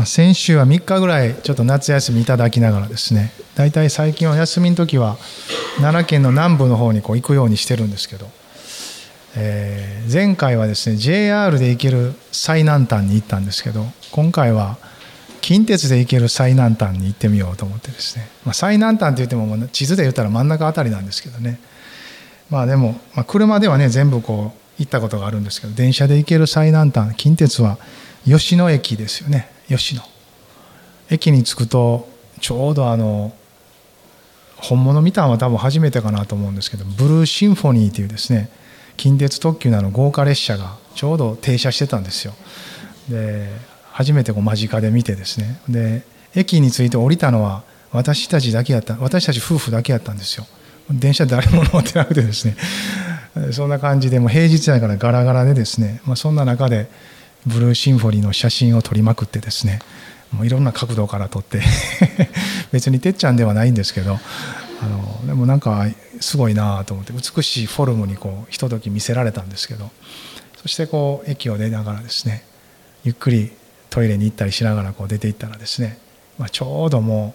ま先週は3日ぐらいちょっと夏休みいただきながらですね大体最近は休みの時は奈良県の南部の方にこう行くようにしてるんですけど、えー、前回はですね JR で行ける最南端に行ったんですけど今回は近鉄で行ける最南端に行ってみようと思ってですね、まあ、最南端って言っても地図で言ったら真ん中あたりなんですけどね。まあでも、まあ、車ではね全部こう行ったことがあるんですけど電車で行ける最南端近鉄は吉野駅ですよね。吉野。駅に着くとちょうどあの本物見たのは多分初めてかなと思うんですけどブルーシンフォニーというですね近鉄特急のの豪華列車がちょうど停車してたんですよ。で初めてこう間近で見てですね。で駅に着いて降りたのは私たちだけやった私たち夫婦だけやったんですよ。電車誰も乗ってなくてですね。そんな感じでも平日だからガラガラでですね、まあ、そんな中でブルーシンフォニーの写真を撮りまくってですねもういろんな角度から撮って 別にてっちゃんではないんですけどあのでもなんかすごいなと思って美しいフォルムにこうひととき見せられたんですけどそしてこう駅を出ながらですねゆっくりトイレに行ったりしながらこう出ていったらですね、まあ、ちょうども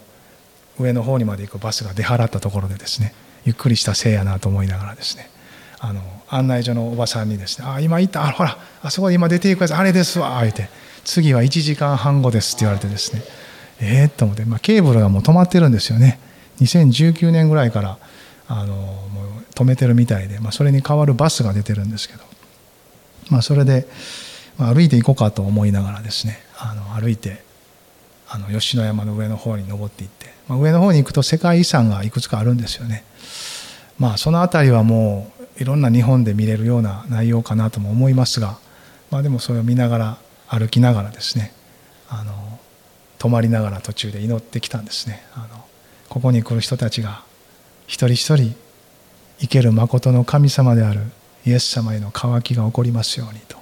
う上の方にまで行くバスが出払ったところでですねゆっくりしたせいやなと思いながらですねあの案内所のおばさんにですね「あ今行ったあほらあそこで今出ていくやつあれですわ」言って「次は1時間半後です」って言われてですねええー、と思って、まあ、ケーブルがもう止まってるんですよね2019年ぐらいからあのもう止めてるみたいで、まあ、それに代わるバスが出てるんですけど、まあ、それで、まあ、歩いていこうかと思いながらですねあの歩いてあの吉野山の上の方に登っていって、まあ、上の方に行くと世界遺産がいくつかあるんですよね。まあその辺りはもういろんな日本で見れるような内容かなとも思いますが、まあ、でもそれを見ながら歩きながらですねあの泊まりながら途中で祈ってきたんですね。あのここに来る人たちが一人一人生ける誠の神様であるイエス様への渇きが起こりますようにと。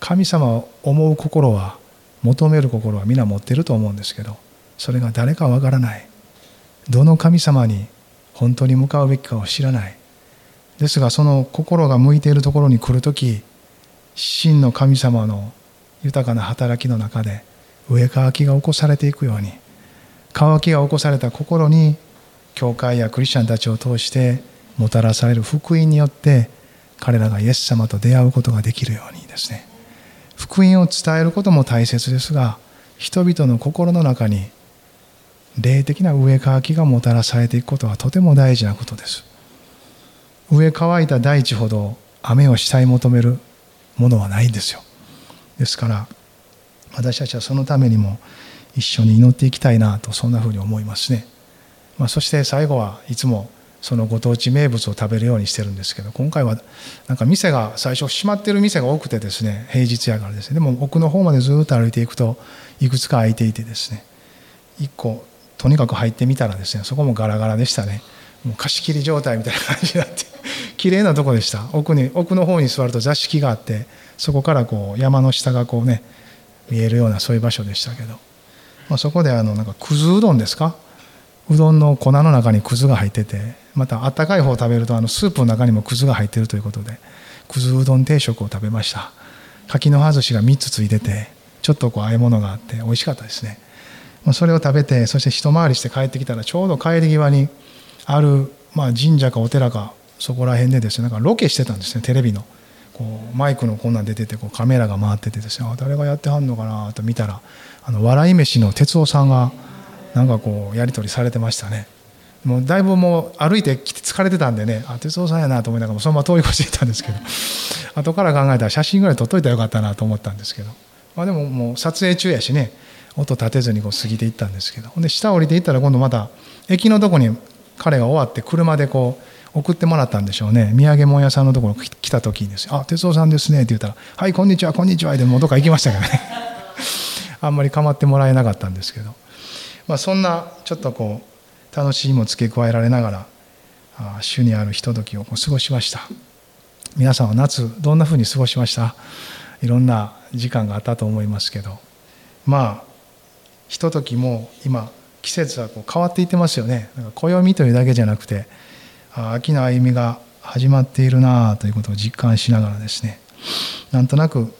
神様を思う心は求める心は皆持っていると思うんですけどそれが誰かわからない。どの神様に本当に向かうべきかを知らない。ですがその心が向いているところに来る時真の神様の豊かな働きの中で上乾きが起こされていくように乾きが起こされた心に教会やクリスチャンたちを通してもたらされる福音によって彼らがイエス様と出会うことができるようにですね。福音を伝えることも大切ですが人々の心の中に霊的な植えきがもたらされていくことはとても大事なことです。植え乾いた大地ほど雨を慕い求めるものはないんですよ。ですから私たちはそのためにも一緒に祈っていきたいなとそんなふうに思いますね、まあ、そして最後はいつもそのご当地名物を食べるようにしてるんですけど今回はなんか店が最初閉まってる店が多くてですね平日やからですね。でも奥の方までずっと歩いていくといくつか空いていてですね。1個とにかく入ってみたらですねそこもガラガラでしたね。もう貸し切り状態みたいな感じになって。綺麗なとこでした。奥に奥の方に座ると座敷があってそこからこう山の下がこうね見えるようなそういう場所でしたけど、まあ、そこであのなんかくずうどんですか？うどんの粉の中にくずが入っててまたあったかい方を食べるとあのスープの中にもくずが入ってるということでくずうどん定食を食べました。柿の葉寿司が3つついててちょっとこう和え物があって美味しかったですね。それを食べてそして一回りして帰ってきたらちょうど帰り際にある、まあ、神社かお寺かそこら辺でですねなんかロケしてたんですねテレビの。こうマイクのこんなん出ててこうカメラが回っててですね誰がやってはんのかなと見たらあの笑い飯の哲夫さんがなんかこうやり取りされてましたね。もうだいぶもう歩いてきて疲れてたんでねあ哲夫さんやなと思いながらそのまま通り越していたんですけど 後から考えたら写真ぐらい撮っといたらよかったなと思ったんですけど、まあ、でももう撮影中やしね音立てずにこう過ぎていったんですけどほんで下降りていったら今度また駅のとこに彼が終わって車でこう送ってもらったんでしょうね。土産物屋さんのところ来た時にですあ哲夫さんですね」って言ったら「はいこんにちはこんにちは」でもどっか行きましたけどね。あんまり構ってもらえなかったんですけど、まあ、そんなちょっとこう楽しみも付け加えられながらあ主にあるひとときをこう過ごしました。皆さんは夏どんなふうに過ごしました？いろんな時間があったと思いますけど。まあひとときも今季節はこう変わっていってますよね。なんか暦というだけじゃなくて秋の歩みが始まっているなあということを実感しながらですねなんとなく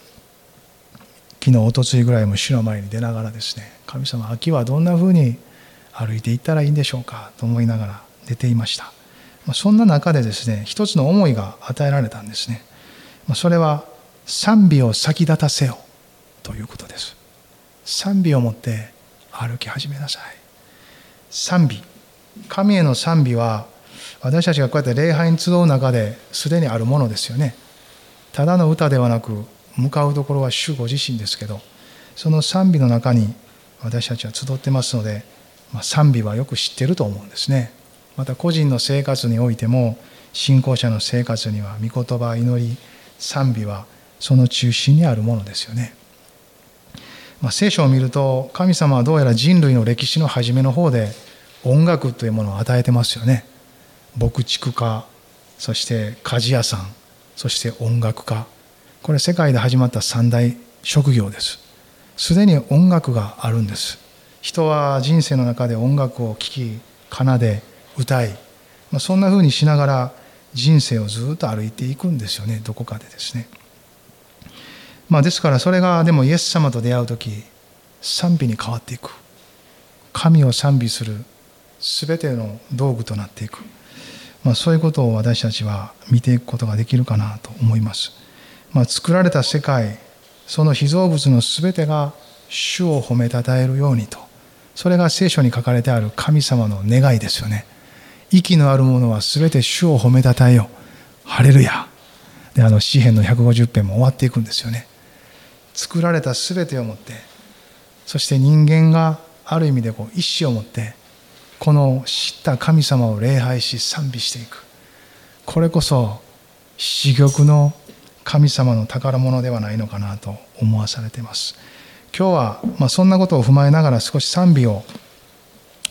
昨日おとついぐらいも主の前に出ながらですね神様秋はどんなふうに歩いていったらいいんでしょうかと思いながら出ていました。そんな中でですね一つの思いが与えられたんですね。それは賛美を先立たせよということです。賛美を持って歩き始めなさい。賛美。神への賛美は私たちがこうやって礼拝に集う中ですでにあるものですよね。ただの歌ではなく向かうところは主ご自身ですけどその賛美の中に私たちは集ってますので、まあ、賛美はよく知ってると思うんですね。また個人の生活においても信仰者の生活には御言葉祈り賛美はその中心にあるものですよね、まあ、聖書を見ると神様はどうやら人類の歴史の初めの方で音楽というものを与えてますよね。牧畜家そして鍛冶屋さんそして音楽家。これ世界で始まった三大職業です。すでに音楽があるんです。人は人生の中で音楽を聴き奏で歌い、まあ、そんなふうにしながら人生をずっと歩いていくんですよね。どこかでですね。まあですからそれがでもイエス様と出会う時賛美に変わっていく。神を賛美する全ての道具となっていく。まあ、そういうことを私たちは見ていくことができるかなと思います。まあ、作られた世界その被造物の全てが主を褒めたたえるようにとそれが聖書に書かれてある神様の願いですよね。息のあるものは全て主を褒めたたえよ。ハレルヤ。であの詩篇の150編も終わっていくんですよね。作られた全てをもってそして人間がある意味でこう意志を持ってこの知った神様を礼拝し賛美していく。これこそ珠玉の神様の宝物ではないのかなと思わされています。今日はまあそんなことを踏まえながら少し賛美を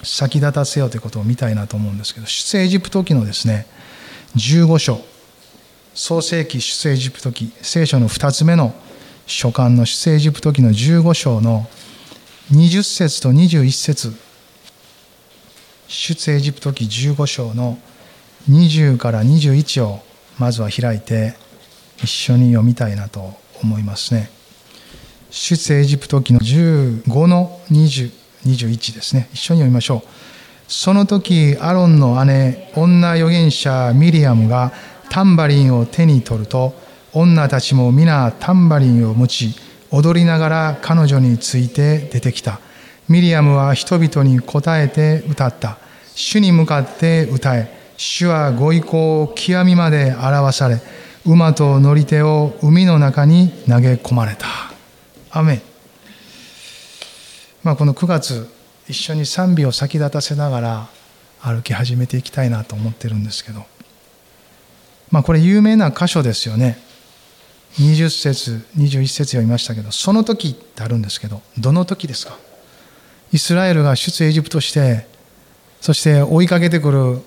先立たせようということを見たいなと思うんですけど出エジプト記のですね15章。創世記出エジプト記。聖書の2つ目の書簡の出エジプト記の15章の20節と21節出エジプト記15章の20から21をまずは開いて一緒に読みたいなと思いますね。出エジプト記の15の20、21ですね。一緒に読みましょう。その時、アロンの姉、女預言者ミリアムがタンバリンを手に取ると、女たちも皆タンバリンを持ち、踊りながら彼女について出てきた。ミリアムは人々に答えて歌った。主に向かって歌え。主はご意向を極みまで表され、馬と乗り手を海の中に投げ込まれた。雨。まあ、この9月、一緒に賛美を先立たせながら歩き始めていきたいなと思ってるんですけど。まあ、これ有名な箇所ですよね。20節、21節読みましたけど、その時ってあるんですけど、どの時ですか？イスラエルが出エジプトしてそして追いかけてくる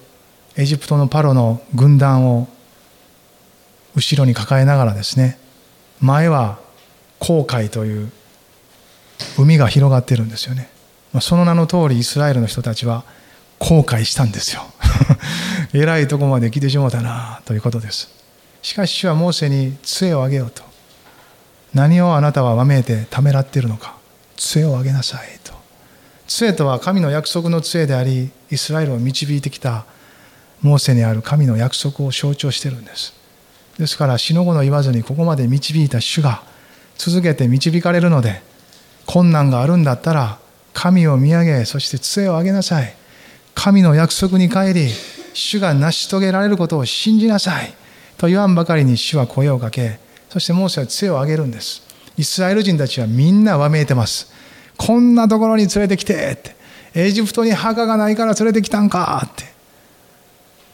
エジプトのパロの軍団を後ろに抱えながらですね前は航海という海が広がってるんですよね。その名の通りイスラエルの人たちは後悔したんですよ。えらいとこまで来てしもたなということです。しかし主はモーセに杖をあげようと。何をあなたはわめいてためらっているのか。杖をあげなさいと。杖とは神の約束の杖でありイスラエルを導いてきたモーセにある神の約束を象徴しているんです。ですから死の後の言わずにここまで導いた主が続けて導かれるので困難があるんだったら神を見上げそして杖を上げなさい。神の約束に帰り主が成し遂げられることを信じなさい。と言わんばかりに主は声をかけそしてモーセは杖を上げるんです。イスラエル人たちはみんなわめいてます。こんなところに連れてきてって。エジプトに墓がないから連れてきたんかって。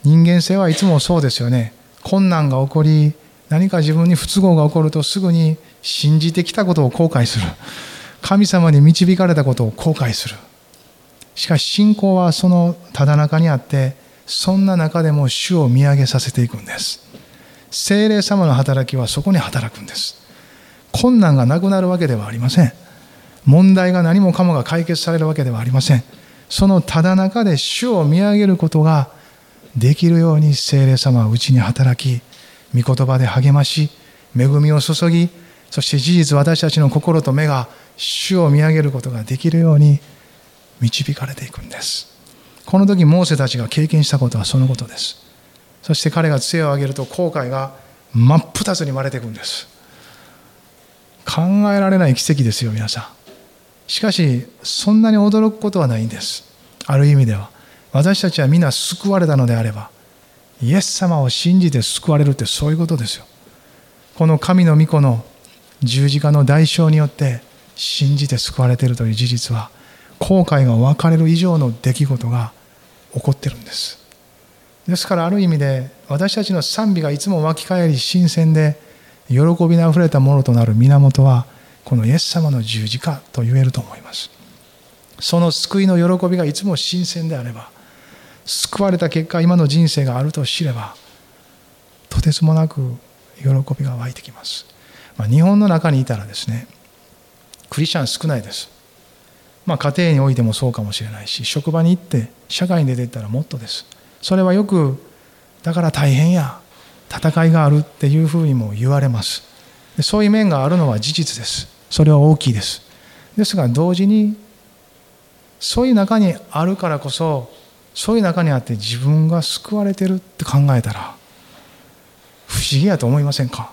人間性はいつもそうですよね。困難が起こり何か自分に不都合が起こるとすぐに信じてきたことを後悔する。神様に導かれたことを後悔する。しかし信仰はそのただ中にあってそんな中でも主を見上げさせていくんです。精霊様の働きはそこに働くんです。困難がなくなるわけではありません。問題が何もかもが解決されるわけではありません。そのただ中で主を見上げることができるように聖霊様はうちに働き御言葉で励まし恵みを注ぎそして事実私たちの心と目が主を見上げることができるように導かれていくんです。この時モーセたちが経験したことはそのことです。そして彼が杖を上げると後悔が真っ二つに割れていくんです。考えられない奇跡ですよ皆さん。しかしそんなに驚くことはないんです。ある意味では私たちは皆救われたのであればイエス様を信じて救われるってそういうことですよ。この神の御子の十字架の代償によって信じて救われているという事実は後悔が分かれる以上の出来事が起こってるんです。ですからある意味で私たちの賛美がいつも湧き返り新鮮で喜びにあふれたものとなる源はこのイエス様の十字架と言えると思います。その救いの喜びがいつも新鮮であれば救われた結果今の人生があると知ればとてつもなく喜びが湧いてきます、まあ、日本の中にいたらですねクリスチャン少ないです。まあ家庭においてもそうかもしれないし職場に行って社会に出ていったらもっとです。それはよくだから大変や戦いがあるっていうふうにも言われます。そういう面があるのは事実です。それは大きいです。ですが同時にそういう中にあるからこそそういう中にあって自分が救われてるって考えたら不思議やと思いませんか？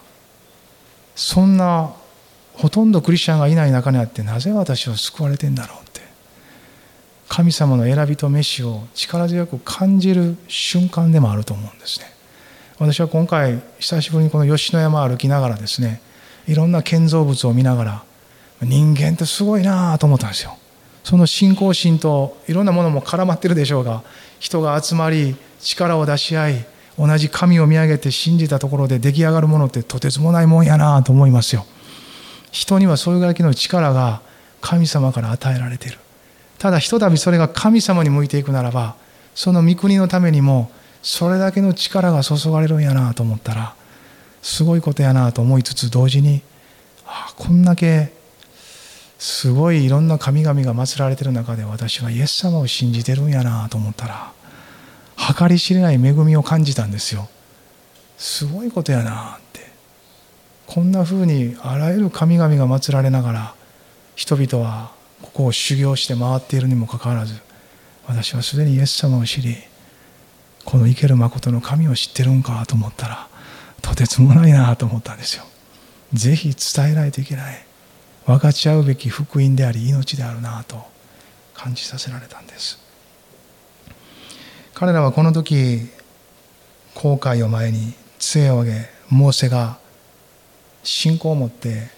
そんなほとんどクリスチャンがいない中にあってなぜ私は救われてんだろうって。神様の選びと召しを力強く感じる瞬間でもあると思うんですね。私は今回久しぶりにこの吉野山歩きながらですねいろんな建造物を見ながら人間ってすごいなと思ったんですよ。その信仰心といろんなものも絡まってるでしょうが人が集まり力を出し合い同じ神を見上げて信じたところで出来上がるものってとてつもないもんやなと思いますよ。人にはそういうだけの力が神様から与えられている。ただひとたびそれが神様に向いていくならばその御国のためにもそれだけの力が注がれるんやなと思ったらすごいことやなと思いつつ同時にあこんだけすごいいろんな神々が祀られてる中で私はイエス様を信じてるんやなと思ったら計り知れない恵みを感じたんですよ。すごいことやなって。こんなふうにあらゆる神々が祀られながら人々はここを修行して回っているにもかかわらず私はすでにイエス様を知りこの生ける誠の神を知ってるんかと思ったらとてつもないなと思ったんですよ。ぜひ伝えないといけない。分かち合うべき福音であり命であるなと感じさせられたんです。彼らはこの時後悔を前に杖を上げモーセが信仰を持って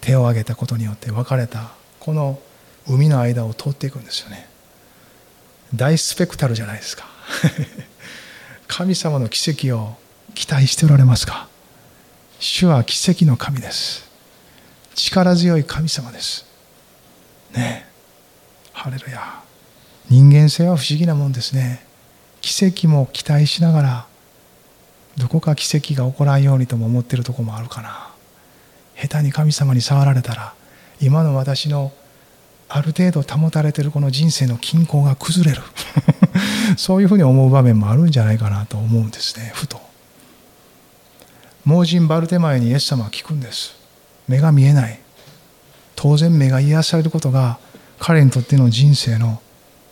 手を挙げたことによって別れたこの海の間を通っていくんですよね。大スペクタルじゃないですか。神様の奇跡を期待しておられますか？主は奇跡の神です。力強い神様です。ねハレルヤ。人間性は不思議なもんですね。奇跡も期待しながらどこか奇跡が起こらんようにとも思ってるとこもあるかな。下手に神様に触られたら今の私のある程度保たれてるこの人生の均衡が崩れる。そういうふうに思う場面もあるんじゃないかなと思うんですね。ふと。盲人バルテマイにイエス様は聞くんです。目が見えない。当然目が癒されることが彼にとっての人生の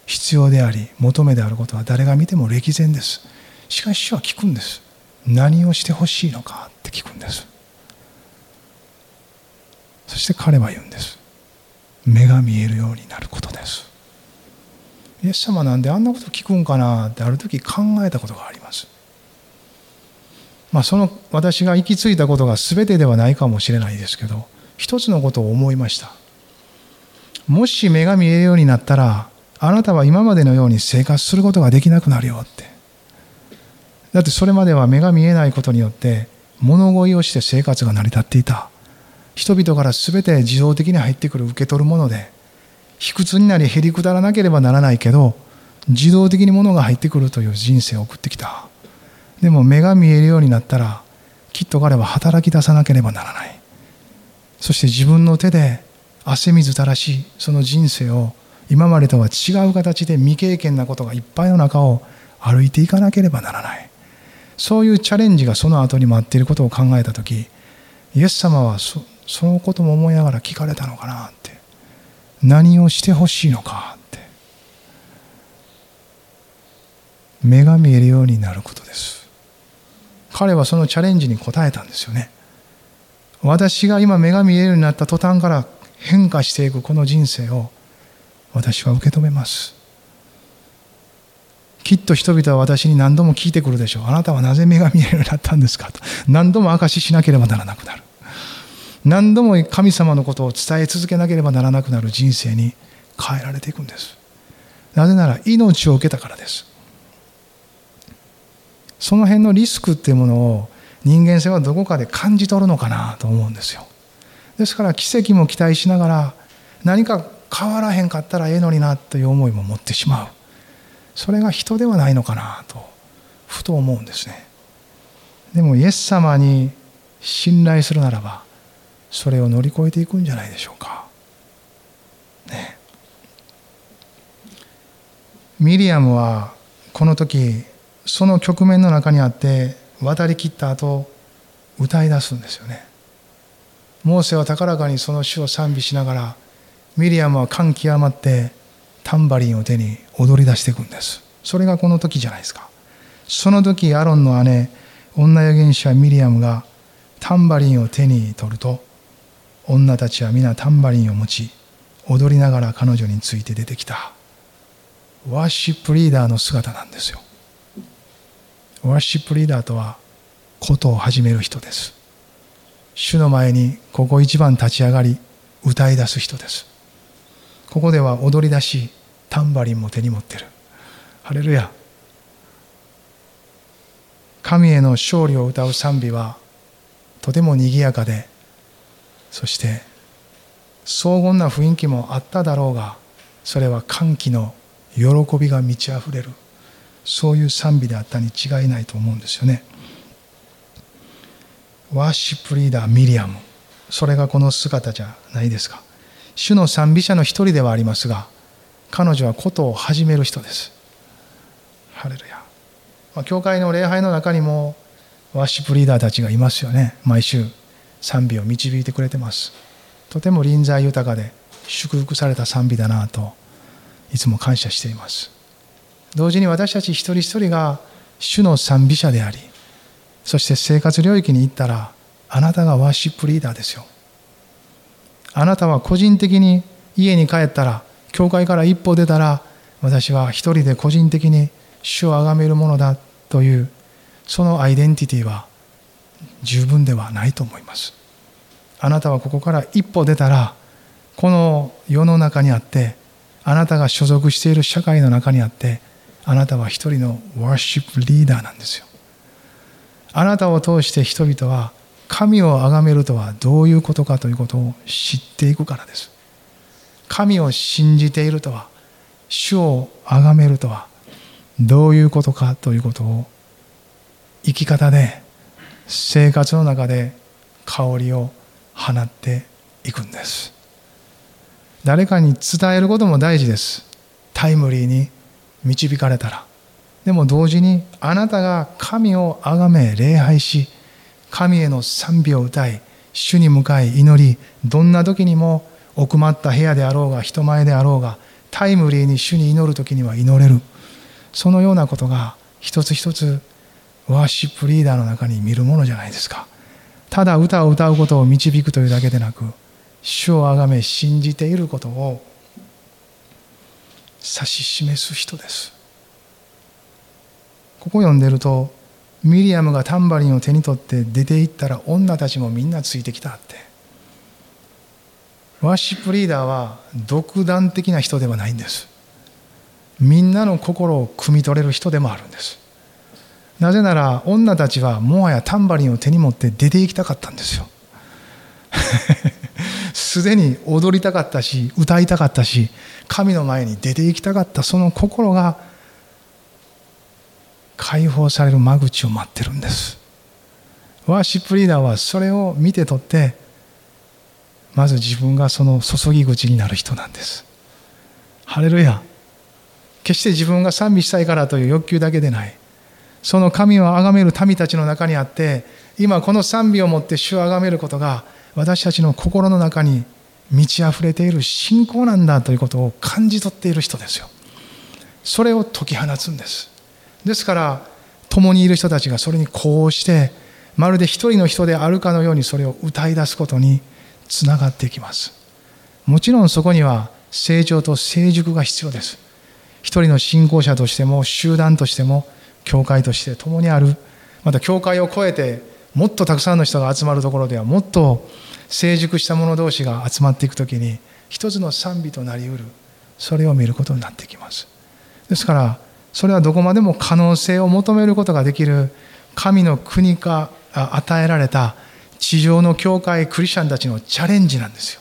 必要であり求めであることは誰が見ても歴然です。しかし主は聞くんです。何をしてほしいのかって聞くんです。そして彼は言うんです。目が見えるようになることです。イエス様なんであんなこと聞くんかなってある時考えたことがあります。まあその私が行き着いたことが全てではないかもしれないですけど一つのことを思いました。もし目が見えるようになったらあなたは今までのように生活することができなくなるよって。だってそれまでは目が見えないことによって物乞いをして生活が成り立っていた。人々から全て自動的に入ってくる受け取るもので卑屈になりへりくだらなければならないけど自動的に物が入ってくるという人生を送ってきた。でも目が見えるようになったらきっと彼は働き出さなければならない。そして自分の手で汗水垂らしその人生を今までとは違う形で未経験なことがいっぱいの中を歩いていかなければならない。そういうチャレンジがその後に待っていることを考えた時イエス様はそのことも思いながら聞かれたのかなって。何をしてほしいのかって。目が見えるようになることです。彼はそのチャレンジに応えたんですよね。私が今目が見えるようになった途端から変化していくこの人生を私は受け止めます。きっと人々は私に何度も聞いてくるでしょう。あなたはなぜ目が見えるようになったんですかと。何度も証ししなければならなくなる。何度も神様のことを伝え続けなければならなくなる人生に変えられていくんです。なぜなら命を受けたからです。その辺のリスクっていうものを人間性はどこかで感じ取るのかなと思うんですよ。ですから奇跡も期待しながら何か変わらへんかったらええのになという思いも持ってしまう。それが人ではないのかなとふと思うんですね。でもイエス様に信頼するならばそれを乗り越えていくんじゃないでしょうか。ね。ミリアムはこの時その局面の中にあって渡りきった後歌い出すんですよね。モーセは高らかにその主を賛美しながらミリアムは感極まってタンバリンを手に踊り出していくんです。それがこの時じゃないですか。その時アロンの姉女預言者ミリアムがタンバリンを手に取ると女たちは皆タンバリンを持ち踊りながら彼女について出てきた。ワーシップリーダーの姿なんですよ。ワーシップリーダーとはことを始める人です。主の前にここ一番立ち上がり歌い出す人です。ここでは踊り出しタンバリンも手に持ってる。ハレルヤ。神への勝利を歌う賛美はとても賑やかでそして荘厳な雰囲気もあっただろうがそれは歓喜の喜びが満ち溢れる。そういう賛美であったに違いないと思うんですよね。ワーシップリーダーミリアム。それがこの姿じゃないですか。主の賛美者の一人ではありますが彼女はことを始める人です。ハレルヤ、まあ、教会の礼拝の中にもワーシップリーダーたちがいますよね。毎週賛美を導いてくれてます。とても臨在豊かで祝福された賛美だなといつも感謝しています。同時に私たち一人一人が主の賛美者でありそして生活領域に行ったらあなたがワーシップリーダーですよ。あなたは個人的に家に帰ったら教会から一歩出たら私は一人で個人的に主を崇めるものだというそのアイデンティティは十分ではないと思います。あなたはここから一歩出たらこの世の中にあってあなたが所属している社会の中にあってあなたは一人のワーシップリーダーなんですよ。あなたを通して人々は神を崇めるとはどういうことかということを知っていくからです。神を信じているとは主を崇めるとはどういうことかということを生き方で生活の中で香りを放っていくんです。誰かに伝えることも大事です。タイムリーに導かれたら。でも同時にあなたが神を崇め礼拝し神への賛美を歌い主に向かい祈りどんな時にも奥まった部屋であろうが人前であろうがタイムリーに主に祈る時には祈れる。そのようなことが一つ一つワーシップリーダーの中に見るものじゃないですか。ただ歌を歌うことを導くというだけでなく主をあがめ信じていることを指し示す人です。ここ読んでるとミリアムがタンバリンを手に取って出て行ったら女たちもみんなついてきたって。ワーシップリーダーは独断的な人ではないんです。みんなの心を汲み取れる人でもあるんです。なぜなら女たちはもはやタンバリンを手に持って出て行きたかったんですよ。すでに踊りたかったし歌いたかったし神の前に出て行きたかったその心が解放される間口を待ってるんです。ワーシップリーダーはそれを見て取ってまず自分がその注ぎ口になる人なんです。ハレルヤ。決して自分が賛美したいからという欲求だけでない。その神を崇める民たちの中にあって今この賛美をもって主を崇めることが私たちの心の中に満ち溢れている信仰なんだということを感じ取っている人ですよ。それを解き放つんです。ですから共にいる人たちがそれにこうしてまるで一人の人であるかのようにそれを歌い出すことにつながっていきます。もちろんそこには成長と成熟が必要です。一人の信仰者としても集団としても教会として共にある。また教会を超えてもっとたくさんの人が集まるところではもっと成熟した者同士が集まっていく時に一つの賛美となりうる。それを見ることになってきます。ですからそれはどこまでも可能性を求めることができる神の国か与えられた地上の教会クリスチャンたちのチャレンジなんですよ。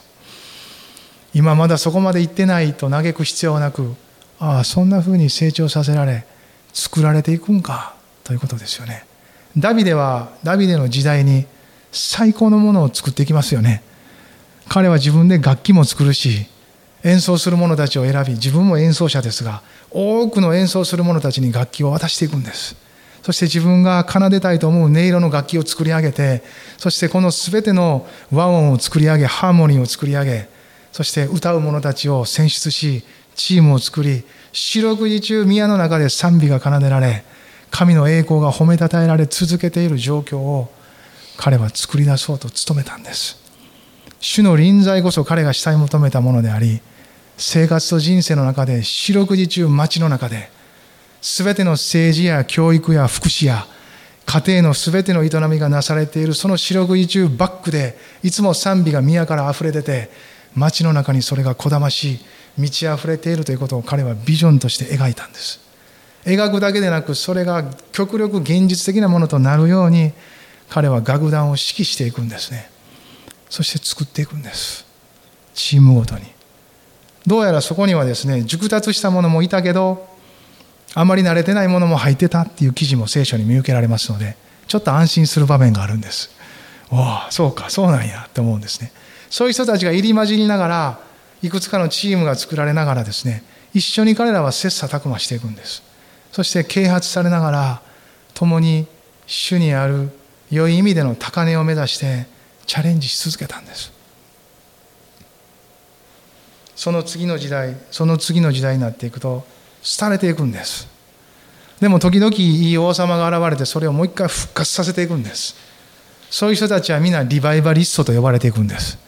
今まだそこまで行ってないと嘆く必要はなくああそんなふうに成長させられ作られていくんかということですよね。ダビデはダビデの時代に最高のものを作っていきますよね。彼は自分で楽器も作るし演奏する者たちを選び自分も演奏者ですが多くの演奏する者たちに楽器を渡していくんです。そして自分が奏でたいと思う音色の楽器を作り上げてそしてこの全ての和音を作り上げハーモニーを作り上げそして歌う者たちを選出しチームを作り四六時中宮の中で賛美が奏でられ神の栄光が褒めたたえられ続けている状況を彼は作り出そうと努めたんです。主の臨在こそ彼がしたい求めたものであり生活と人生の中で四六時中街の中で全ての政治や教育や福祉や家庭の全ての営みがなされているその四六時中バックでいつも賛美が宮から溢れ出て街の中にそれがこだまし満ち溢れているということを彼はビジョンとして描いたんです。描くだけでなくそれが極力現実的なものとなるように彼は楽団を指揮していくんですね。そして作っていくんです。チームごとに。どうやらそこにはですね熟達したものもいたけどあまり慣れてないものも入ってたっていう記事も聖書に見受けられますのでちょっと安心する場面があるんです。おおそうかそうなんやって思うんですね。そういう人たちが入り混じりながらいくつかのチームが作られながらですね一緒に彼らは切磋琢磨していくんです。そして啓発されながら共に主にある良い意味での高値を目指してチャレンジし続けたんです。その次の時代その次の時代になっていくと廃れていくんです。でも時々いい王様が現れてそれをもう一回復活させていくんです。そういう人たちは皆リバイバリストと呼ばれていくんです。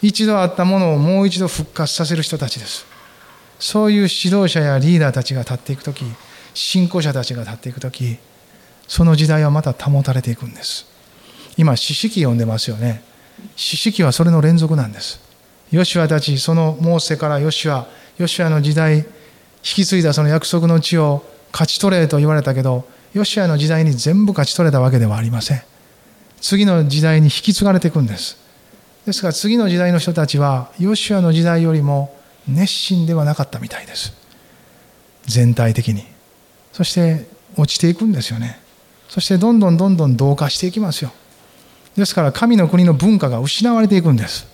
一度あったものをもう一度復活させる人たちです。そういう指導者やリーダーたちが立っていく時信仰者たちが立っていく時その時代はまた保たれていくんです。今四式読んでますよね。四式はそれの連続なんです。ヨシュアたちそのモーセからヨシュアヨシュアの時代引き継いだその約束の地を勝ち取れと言われたけどヨシュアの時代に全部勝ち取れたわけではありません。次の時代に引き継がれていくんです。ですから次の時代の人たちはヨシュアの時代よりも熱心ではなかったみたいです。全体的に。そして落ちていくんですよね。そしてどんどんどんどん同化していきますよ。ですから神の国の文化が失われていくんです。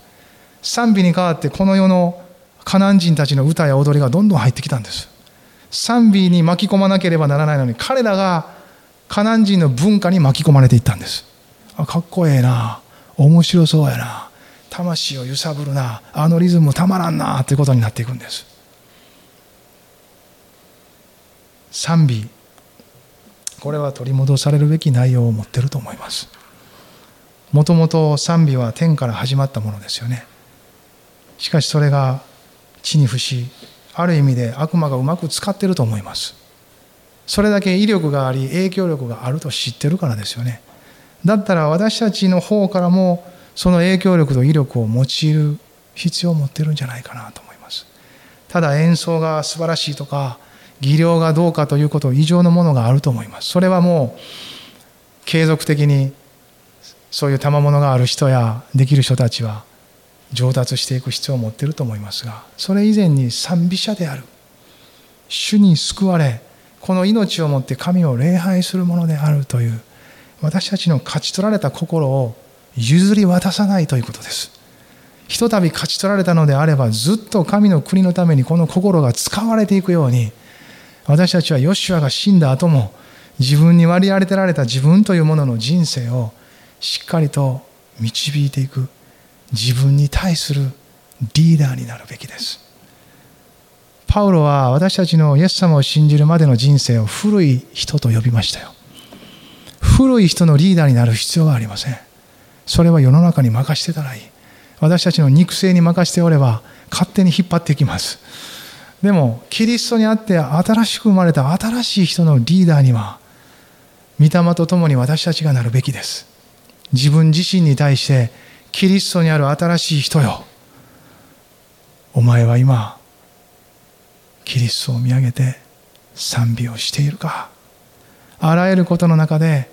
賛美に代わってこの世のカナン人たちの歌や踊りがどんどん入ってきたんです。賛美に巻き込まなければならないのに彼らがカナン人の文化に巻き込まれていったんです。あかっこええな。面白そうやな。魂を揺さぶるな。あのリズムたまらんな。ということになっていくんです。賛美これは取り戻されるべき内容を持ってると思います。もともと賛美は天から始まったものですよね。しかしそれが地に伏しある意味で悪魔がうまく使ってると思います。それだけ威力があり影響力があると知ってるからですよね。だったら私たちの方からもその影響力と威力を用いる必要を持ってるんじゃないかなと思います。ただ演奏が素晴らしいとか技量がどうかということ以上のものがあると思います。それはもう継続的にそういう賜物がある人やできる人たちは上達していく必要を持っていると思いますがそれ以前に賛美者である。主に救われこの命をもって神を礼拝するものであるという私たちの勝ち取られた心を譲り渡さないということです。ひとたび勝ち取られたのであればずっと神の国のためにこの心が使われていくように私たちはヨシュアが死んだ後も自分に割り当てられた自分というものの人生をしっかりと導いていく自分に対するリーダーになるべきです。パウロは私たちのイエス様を信じるまでの人生を古い人と呼びましたよ。古い人のリーダーになる必要はありません。それは世の中に任してたらいい。私たちの肉声に任しておれば勝手に引っ張っていきます。でもキリストにあって新しく生まれた新しい人のリーダーには御霊と共に私たちがなるべきです。自分自身に対してキリストにある新しい人よ。お前は今キリストを見上げて賛美をしているか。あらゆることの中で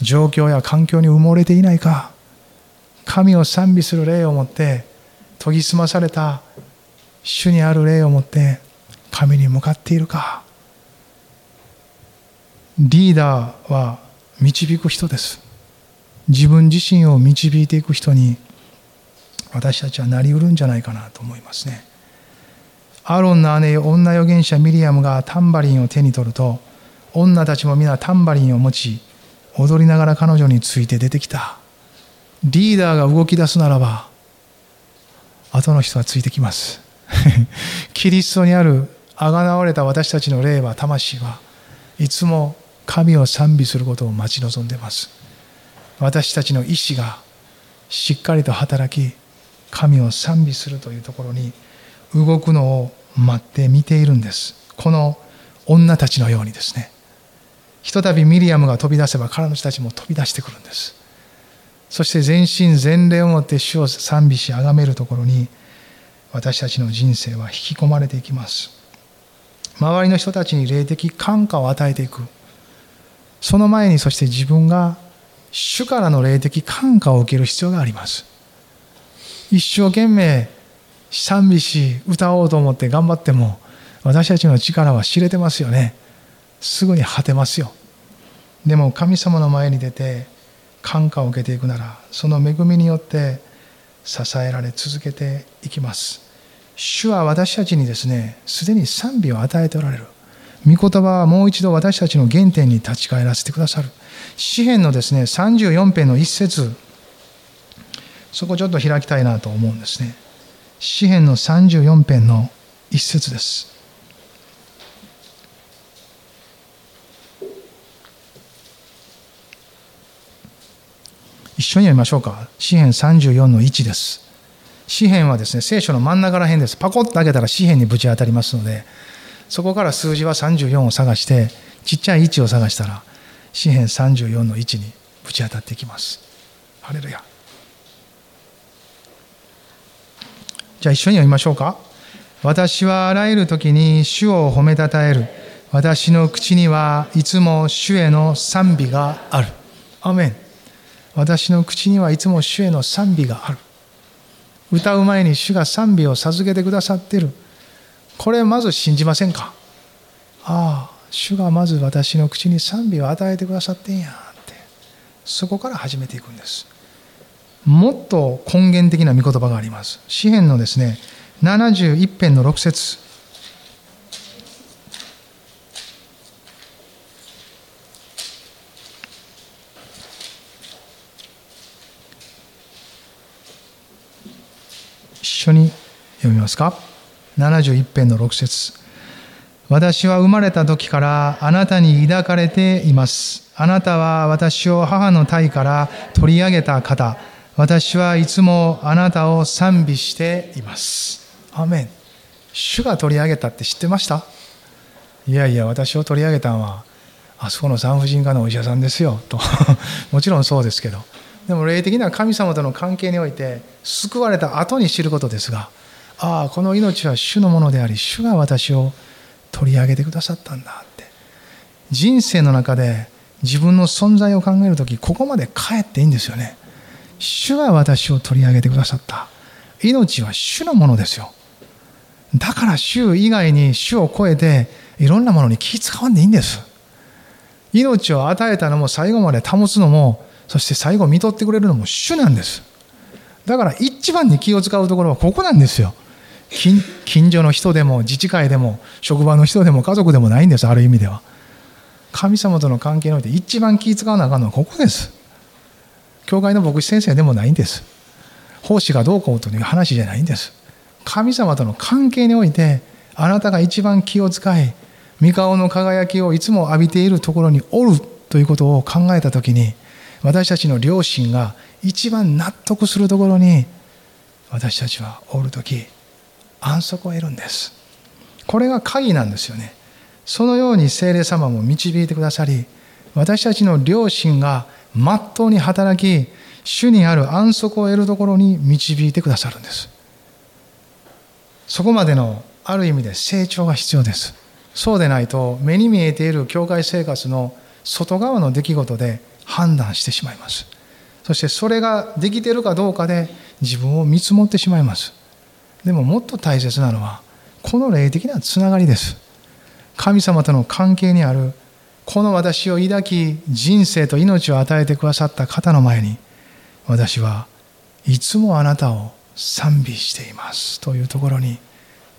状況や環境に埋もれていないか。神を賛美する霊を持って研ぎ澄まされた主にある霊を持って神に向かっているか。リーダーは導く人です。自分自身を導いていく人に私たちはなりうるんじゃないかなと思いますね。アロンの姉女預言者ミリアムがタンバリンを手に取ると女たちも皆タンバリンを持ち踊りながら彼女について出てきた。リーダーが動き出すならば後の人はついてきます。キリストにあるあがなわれた私たちの霊は魂はいつも神を賛美することを待ち望んでいます。私たちの意志がしっかりと働き神を賛美するというところに動くのを待って見ているんです。この女たちのようにですね。ひとたびミリアムが飛び出せば彼女たちも飛び出してくるんです。そして全身全霊をもって主を賛美し崇めるところに私たちの人生は引き込まれていきます。周りの人たちに霊的感化を与えていく。その前にそして自分が主からの霊的感化を受ける必要があります。一生懸命賛美し歌おうと思って頑張っても私たちの力は知れてますよね。すぐに果てますよ。でも神様の前に出て感化を受けていくならその恵みによって支えられ続けていきます。主は私たちにですねすでに賛美を与えておられる。御言葉はもう一度私たちの原点に立ち返らせてくださる。詩篇のですね34編の一節。そこちょっと開きたいなと思うんですね。詩篇の34編の一節です。一緒に読みましょうか詩篇34の1です詩篇はですね聖書の真ん中ら辺ですパコッと開けたら詩篇にぶち当たりますのでそこから数字は34を探してちっちゃい1を探したら詩篇34の1にぶち当たってきますハレルヤじゃあ一緒に読みましょうか。私はあらゆる時に主を褒めたたえる。私の口にはいつも主への賛美がある。アメン。私の口にはいつも主への賛美がある。歌う前に主が賛美を授けてくださっている。これまず信じませんか？ああ、主がまず私の口に賛美を与えてくださってんやって。そこから始めていくんです。もっと根源的な御言葉があります。詩篇のですね、71編の6節一緒に読みますか？71編の6節私は生まれた時からあなたに抱かれています。あなたは私を母の体から取り上げた方。私はいつもあなたを賛美しています。アメン。主が取り上げたって知ってました？いやいや、私を取り上げたのは、あそこの産婦人科のお医者さんですよ、と。もちろんそうですけど。でも霊的な神様との関係において、救われた後に知ることですが、ああ、この命は主のものであり、主が私を取り上げてくださったんだって。人生の中で自分の存在を考えるとき、ここまで帰っていいんですよね。主が私を取り上げてくださった。命は主のものですよ。だから主以外に主を超えていろんなものに気使わんでいいんです。命を与えたのも最後まで保つのも、そして最後見とってくれるのも主なんです。だから一番に気を使うところはここなんですよ。近所の人でも自治会でも職場の人でも家族でもないんです、ある意味では。神様との関係において一番気使わなあかんのはここです。教会の牧師先生でもないんです。奉仕がどうこうという話じゃないんです神様との関係においてあなたが一番気を使い御顔の輝きをいつも浴びているところにおるということを考えた時に私たちの良心が一番納得するところに私たちはおる時安息を得るんです。これが鍵なんですよね。そのように精霊様も導いてくださり私たちの良心がまっとうに働き主にある安息を得るところに導いてくださるんです。そこまでのある意味で成長が必要です。そうでないと目に見えている教会生活の外側の出来事で判断してしまいます。そしてそれができているかどうかで自分を見積もってしまいます。でももっと大切なのはこの霊的なつながりです。神様との関係にあるこの私を抱き人生と命を与えてくださった方の前に私はいつもあなたを賛美していますというところに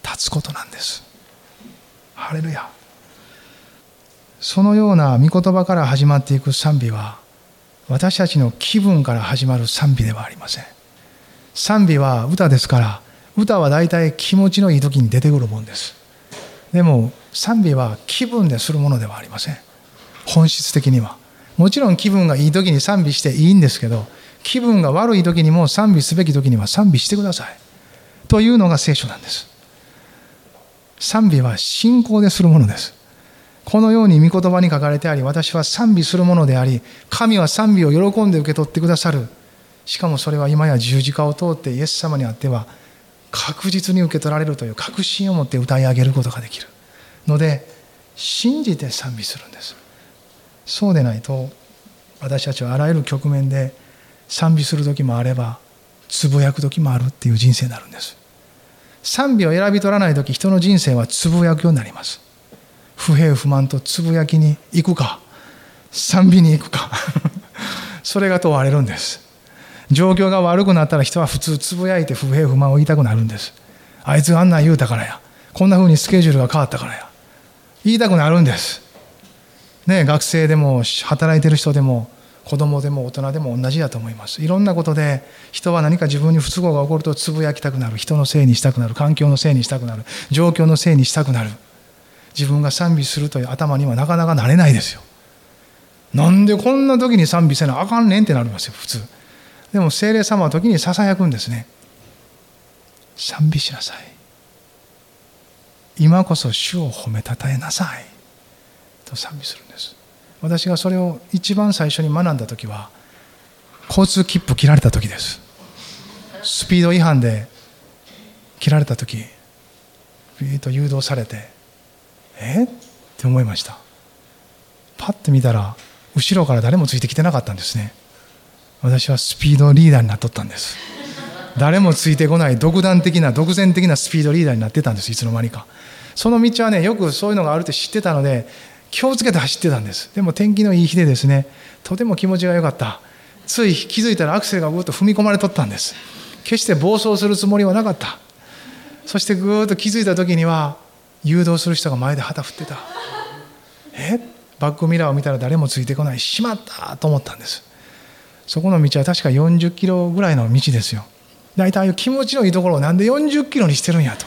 立つことなんです。ハレルヤ。そのような御言葉から始まっていく賛美は私たちの気分から始まる賛美ではありません。賛美は歌ですから歌は大体気持ちのいい時に出てくるもんです。でも賛美は気分でするものではありません。本質的には。もちろん気分がいい時に賛美していいんですけど気分が悪い時にも賛美すべき時には賛美してください。というのが聖書なんです。賛美は信仰でするものです。このように御言葉に書かれてあり私は賛美するものであり神は賛美を喜んで受け取ってくださる。しかもそれは今や十字架を通ってイエス様にあっては確実に受け取られるという確信を持って歌い上げることができる。ので信じて賛美するんです。そうでないと私たちはあらゆる局面で賛美する時もあればつぶやく時もあるっていう人生になるんです。賛美を選び取らない時人の人生はつぶやくようになります。不平不満とつぶやきに行くか賛美に行くか それが問われるんです。状況が悪くなったら人は普通つぶやいて不平不満を言いたくなるんです。あいつがあんなん言うたからや。こんな風にスケジュールが変わったからや。言いたくなるんです。ね学生でも働いてる人でも子供でも大人でも同じだと思います。いろんなことで人は何か自分に不都合が起こるとつぶやきたくなる。人のせいにしたくなる。環境のせいにしたくなる。状況のせいにしたくなる。自分が賛美するという頭にはなかなかなれないですよ。なんでこんな時に賛美せなあかんねんってなりますよ普通。でも精霊様は時にささやくんですね。賛美しなさい。今こそ主を褒めたたえなさい。と賛美するんです。私がそれを一番最初に学んだ時は交通切符切られた時です。スピード違反で切られた時ビーッと誘導されてえ？って思いました。パッて見たら後ろから誰もついてきてなかったんですね。私はスピードリーダーになっとったんです。誰もついてこない独断的な独善的なスピードリーダーになってたんですいつの間にか。その道はねよくそういうのがあるって知ってたので気をつけて走ってたんです。でも天気のいい日でですねとても気持ちが良かった。つい気づいたらアクセルがぐっと踏み込まれとったんです。決して暴走するつもりはなかった。そしてぐーっと気づいた時には誘導する人が前で旗振ってた。え？バックミラーを見たら誰もついてこない。しまったと思ったんです。そこの道は確か40キロぐらいの道ですよ。大体ああいう気持ちのいいところをなんで40キロにしてるんやと。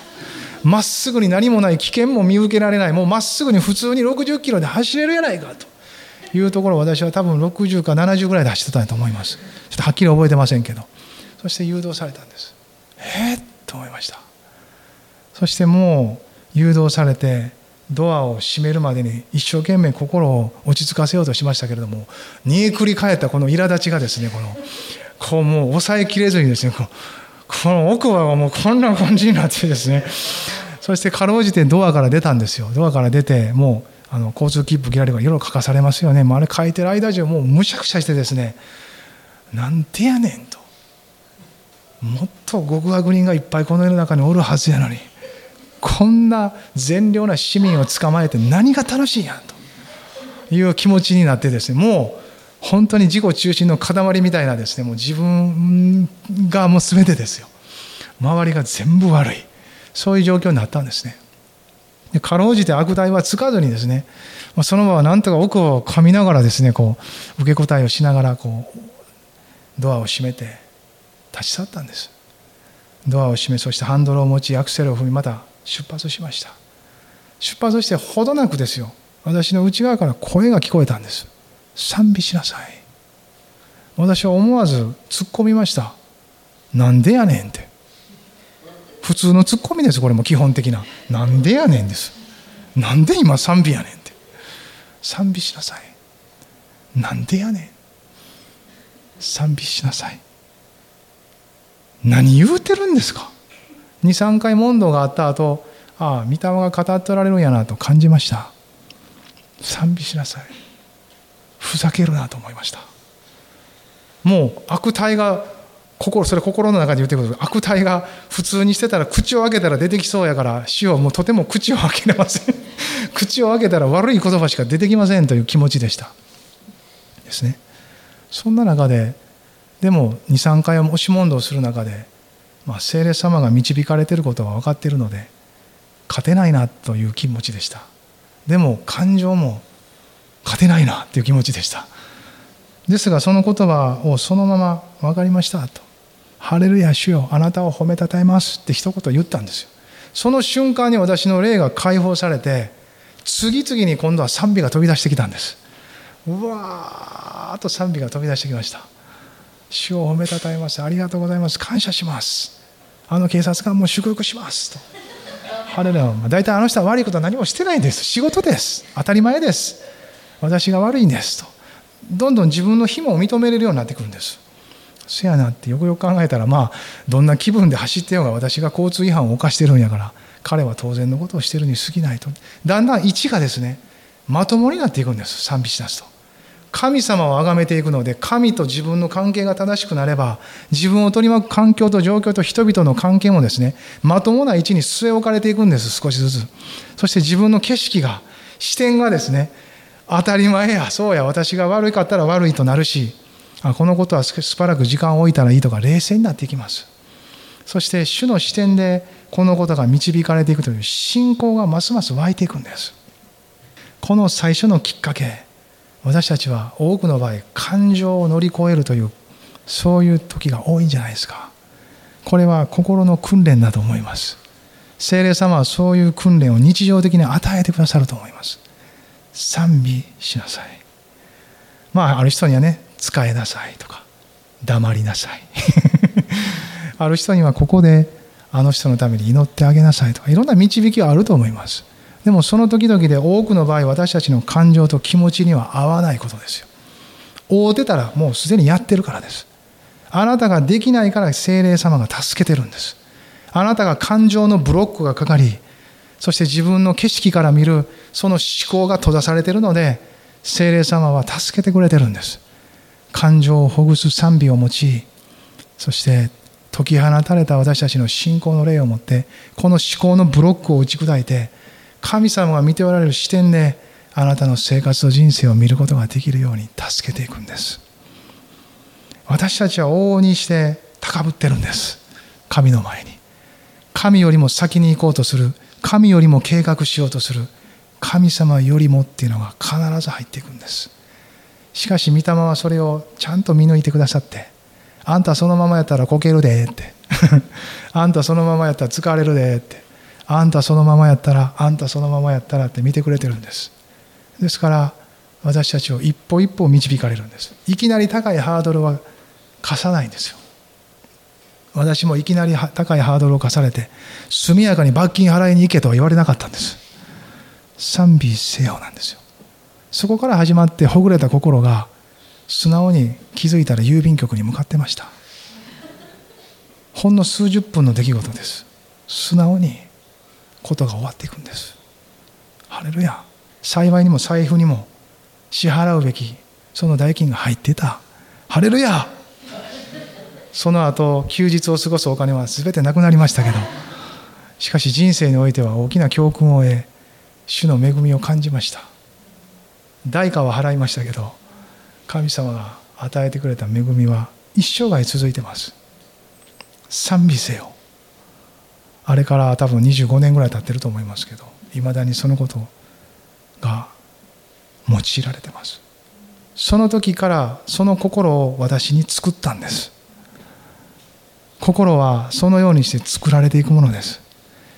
まっすぐに何もない危険も見受けられない。もうまっすぐに普通に60キロで走れるやないかと。いうところを私は多分60か70ぐらいで走ってたんやと思います。ちょっとはっきり覚えてませんけど。そして誘導されたんです。え？っ、と思いました。そしてもう誘導されてドアを閉めるまでに一生懸命心を落ち着かせようとしましたけれども煮えくり返ったこの苛立ちがですねこのこうもう抑えきれずにですねこの奥歯がもうこんな感じになってですねそしてかろうじてドアから出たんですよ。ドアから出てもうあの交通切符切らればいろいろ書かされますよね。もうあれ書いてる間中もうむしゃくしゃしてですねなんてやねんと。もっと極悪人がいっぱいこの世の中におるはずやのに。こんな善良な市民を捕まえて何が楽しいやんという気持ちになってですねもう本当に自己中心の塊みたいなですねもう自分がもう全てですよ。周りが全部悪い。そういう状況になったんですね。でかろうじて悪態はつかずにですねその場はなんとか奥を噛みながらですねこう受け答えをしながらこうドアを閉めて立ち去ったんです。ドアを閉めそしてハンドルを持ちアクセルを踏みまた出発しました。出発してほどなくですよ。私の内側から声が聞こえたんです。賛美しなさい。私は思わず突っ込みました。なんでやねんって。普通の突っ込みですこれも基本的な。なんでやねんです。なんで今賛美やねんって。賛美しなさい。なんでやねん。賛美しなさい。何言うてるんですか。23回問答があった後ああ御霊が語っておられるんやなと感じました。賛美しなさい。ふざけるなと思いました。もう悪態が心それ心の中で言ってくる悪態が普通にしてたら口を開けたら出てきそうやから主はもうとても口を開けれません。口を開けたら悪い言葉しか出てきませんという気持ちでした。ですね。そんな中ででも23回押し問答する中で、まあ、聖霊様が導かれていることは分かっているので勝てないなという気持ちでした。でも感情も勝てないなという気持ちでした。ですがその言葉をそのまま分かりましたと「ハレルヤ主よあなたを褒めたたえます」って一言言ったんですよ。その瞬間に私の霊が解放されて次々に今度は賛美が飛び出してきたんです。うわーっと賛美が飛び出してきました。主を褒めたたえますありがとうございます。感謝します。あの警察官も祝福します。と。ハレルヤ。大体あの人は悪いことは何もしてないんです。仕事です。当たり前です。私が悪いんです。と。どんどん自分の非も認めれるようになってくるんです。せやなってよくよく考えたらまあどんな気分で走ってようが私が交通違反を犯してるんやから彼は当然のことをしてるに過ぎないと。だんだん一がですねまともになっていくんです。賛美しだすと。神様を崇めていくので神と自分の関係が正しくなれば自分を取り巻く環境と状況と人々の関係もですねまともな位置に据え置かれていくんです少しずつ。そして自分の景色が視点がですね当たり前やそうや私が悪かったら悪いとなるしあこのことはしばらく時間を置いたらいいとか冷静になっていきます。そして主の視点でこのことが導かれていくという信仰がますます湧いていくんです。この最初のきっかけ私たちは多くの場合感情を乗り越えるというそういう時が多いんじゃないですか。これは心の訓練だと思います。精霊様はそういう訓練を日常的に与えてくださると思います。賛美しなさい。まあある人にはね使えなさいとか黙りなさい。ある人にはここであの人のために祈ってあげなさいとかいろんな導きはあると思います。でもその時々で多くの場合私たちの感情と気持ちには合わないことですよ。会うてたらもうすでにやってるからです。あなたができないから精霊様が助けてるんです。あなたが感情のブロックがかかり、そして自分の景色から見るその思考が閉ざされてるので、精霊様は助けてくれてるんです。感情をほぐす賛美を用い、そして解き放たれた私たちの信仰の霊を持って、この思考のブロックを打ち砕いて、神様が見ておられる視点であなたの生活と人生を見ることができるように助けていくんです。私たちは往々にして高ぶってるんです。神の前に。神よりも先に行こうとする。神よりも計画しようとする。神様よりもっていうのが必ず入っていくんです。しかし御霊はそれをちゃんと見抜いてくださってあんたそのままやったらこけるでって。あんたそのままやったら疲れるでって。あんたそのままやったらあんたそのままやったらって見てくれてるんです。ですから私たちを一歩一歩導かれるんです。いきなり高いハードルは課さないんですよ。私もいきなり高いハードルを課されて速やかに罰金払いに行けとは言われなかったんです。賛美せよなんですよ。そこから始まってほぐれた心が素直に気づいたら郵便局に向かってました。ほんの数十分の出来事です。素直にことが終わっていくんです。ハレルヤ。幸いにも財布にも支払うべきその代金が入ってた。ハレルヤ。その後休日を過ごすお金は全てなくなりましたけどしかし人生においては大きな教訓を得主の恵みを感じました。代価は払いましたけど神様が与えてくれた恵みは一生涯続いてます。賛美せよ。あれから多分25年ぐらい経ってると思いますけどいまだにそのことが用いられてます。その時からその心を私に作ったんです。心はそのようにして作られていくものです。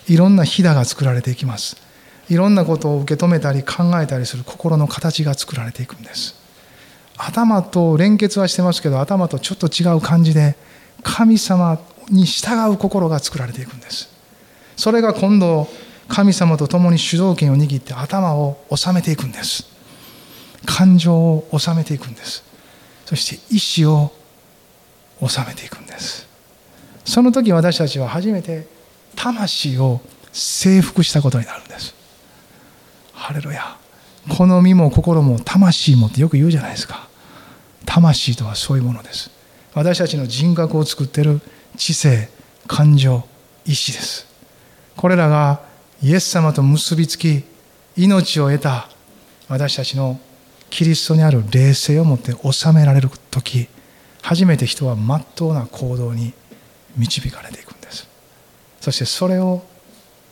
いろんなひだが作られていきます。いろんなことを受け止めたり考えたりする心の形が作られていくんです。頭と連結はしてますけど頭とちょっと違う感じで神様に従う心が作られていくんです。それが今度神様と共に主導権を握って頭を収めていくんです。感情を収めていくんです。そして意志を収めていくんです。その時私たちは初めて魂を征服したことになるんです。ハレルヤ。この身も心も魂もってよく言うじゃないですか。魂とはそういうものです。私たちの人格を作っている知性感情意志です。これらがイエス様と結びつき命を得た私たちのキリストにある霊性を持って収められる時初めて人はまっとうな行動に導かれていくんです。そしてそれを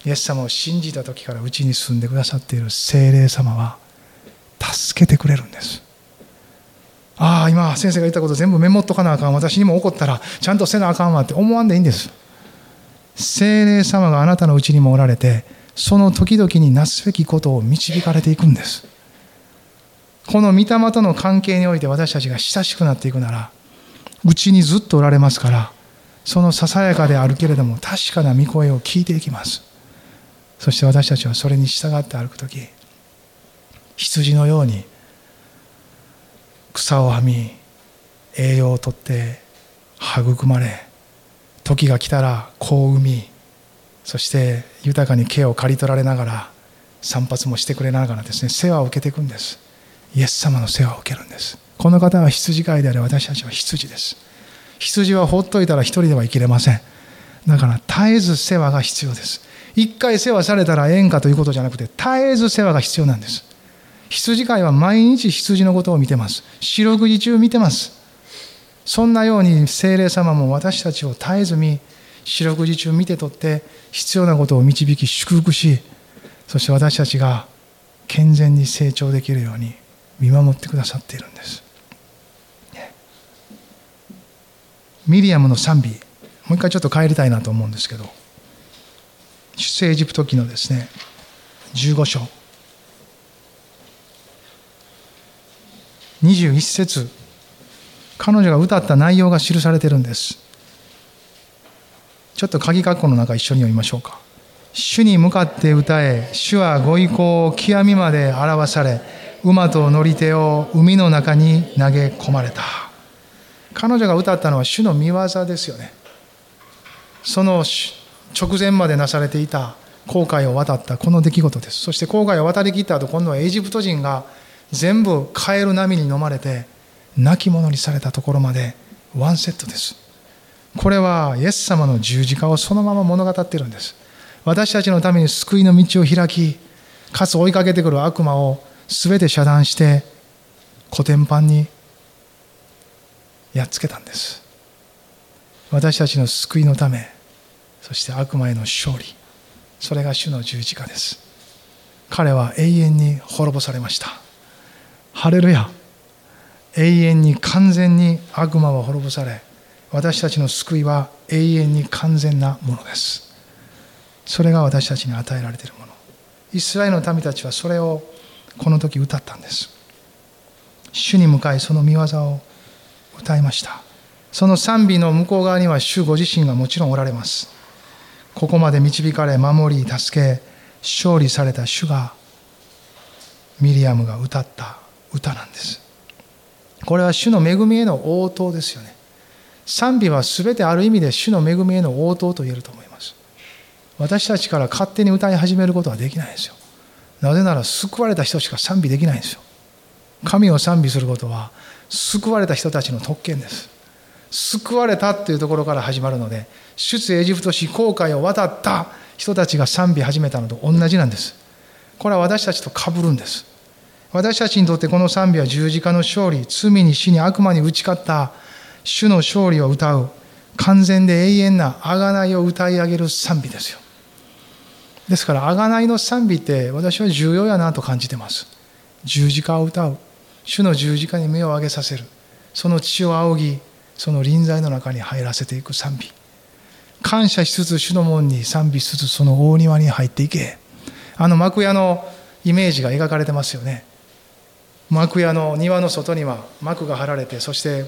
イエス様を信じた時からうちに住んでくださっている精霊様は助けてくれるんです。ああ今先生が言ったこと全部メモっとかなあかん。私にも起こったらちゃんとせなあかんわって思わんでいいんです。精霊様があなたのうちにもおられてその時々になすべきことを導かれていくんです。この御霊との関係において私たちが親しくなっていくならうちにずっとおられますからそのささやかであるけれども確かな御声を聞いていきます。そして私たちはそれに従って歩く時羊のように草をはみ栄養をとって育まれ時が来たら子を産みそして豊かに毛を刈り取られながら散髪もしてくれながらですね世話を受けていくんです。イエス様の世話を受けるんです。この方は羊飼いであり私たちは羊です。羊は放っといたら一人では生きれません。だから絶えず世話が必要です。一回世話されたらええんかということじゃなくて絶えず世話が必要なんです。羊飼いは毎日羊のことを見てます。四六時中見てます。そんなように精霊様も私たちを絶えず見四六時中見てとって必要なことを導き祝福しそして私たちが健全に成長できるように見守ってくださっているんです。ミリアムの賛美。もう一回ちょっと帰りたいなと思うんですけど。出生エジプト記のですね15章。21節。彼女が歌った内容が記されてるんです。ちょっと鍵括弧の中一緒に読みましょうか。主に向かって歌え主はご意向を極みまで表され馬と乗り手を海の中に投げ込まれた。彼女が歌ったのは主の見業ですよね。その直前までなされていた航海を渡ったこの出来事です。そして航海を渡りきった後今度はエジプト人が全部カエル波に飲まれて亡き者にされたところまでワンセットです。これはイエス様の十字架をそのまま物語っているんです。私たちのために救いの道を開きかつ追いかけてくる悪魔を全て遮断してコテンパンにやっつけたんです。私たちの救いのためそして悪魔への勝利。それが主の十字架です。彼は永遠に滅ぼされました。ハレルヤ。永遠に完全に悪魔は滅ぼされ私たちの救いは永遠に完全なものです。それが私たちに与えられているもの。イスラエルの民たちはそれをこの時歌ったんです。主に向かいその見業を歌いました。その賛美の向こう側には主ご自身がもちろんおられます。ここまで導かれ守り助け勝利された主がミリアムが歌った歌なんです。これは主の恵みへの応答ですよね。賛美は全てある意味で主の恵みへの応答と言えると思います。私たちから勝手に歌い始めることはできないんですよ。なぜなら救われた人しか賛美できないんですよ。神を賛美することは救われた人たちの特権です。救われたっていうところから始まるので出エジプト市航海を渡った人たちが賛美始めたのと同じなんです。これは私たちと被るんです。私たちにとってこの賛美は十字架の勝利罪に死に悪魔に打ち勝った主の勝利を歌う完全で永遠な贖いを歌い上げる賛美ですよ。ですから贖いの賛美って私は重要やなと感じてます。十字架を歌う。主の十字架に目を上げさせる。その血を仰ぎその臨在の中に入らせていく賛美。感謝しつつ主の門に賛美しつつその大庭に入っていけ。あの幕屋のイメージが描かれてますよね。幕屋の庭の外には幕が張られてそして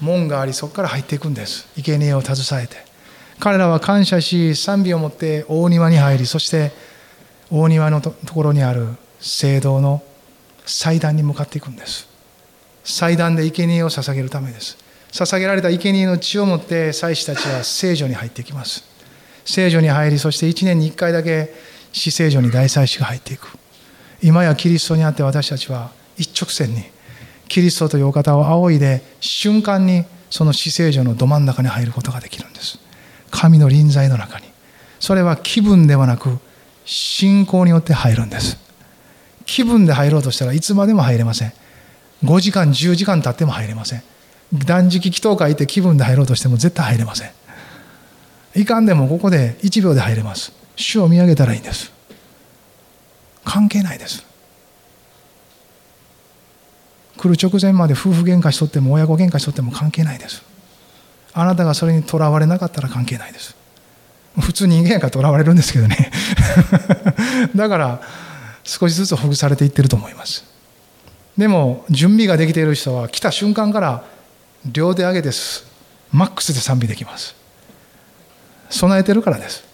門がありそこから入っていくんです。生贄を携えて。彼らは感謝し賛美を持って大庭に入りそして大庭のところにある聖堂の祭壇に向かっていくんです。祭壇で生贄を捧げるためです。捧げられた生贄の血を持って祭司たちは聖女に入っていきます。聖女に入りそして1年に1回だけ死聖女に大祭司が入っていく。今やキリストにあって私たちは一直線にキリストというお方を仰いで瞬間にその死聖女のど真ん中に入ることができるんです。神の臨在の中に。それは気分ではなく信仰によって入るんです。気分で入ろうとしたらいつまでも入れません。5時間10時間経っても入れません。断食祈祷会って気分で入ろうとしても絶対入れません。いかんでもここで1秒で入れます。主を見上げたらいいんです。関係ないです。来る直前まで夫婦喧嘩しとっても親子喧嘩しとっても関係ないです。あなたがそれにとらわれなかったら関係ないです。普通人間やからとらわれるんですけどね。だから少しずつほぐされていってると思います。でも準備ができている人は来た瞬間から両手上げですマックスで賛美できます。備えてるからです。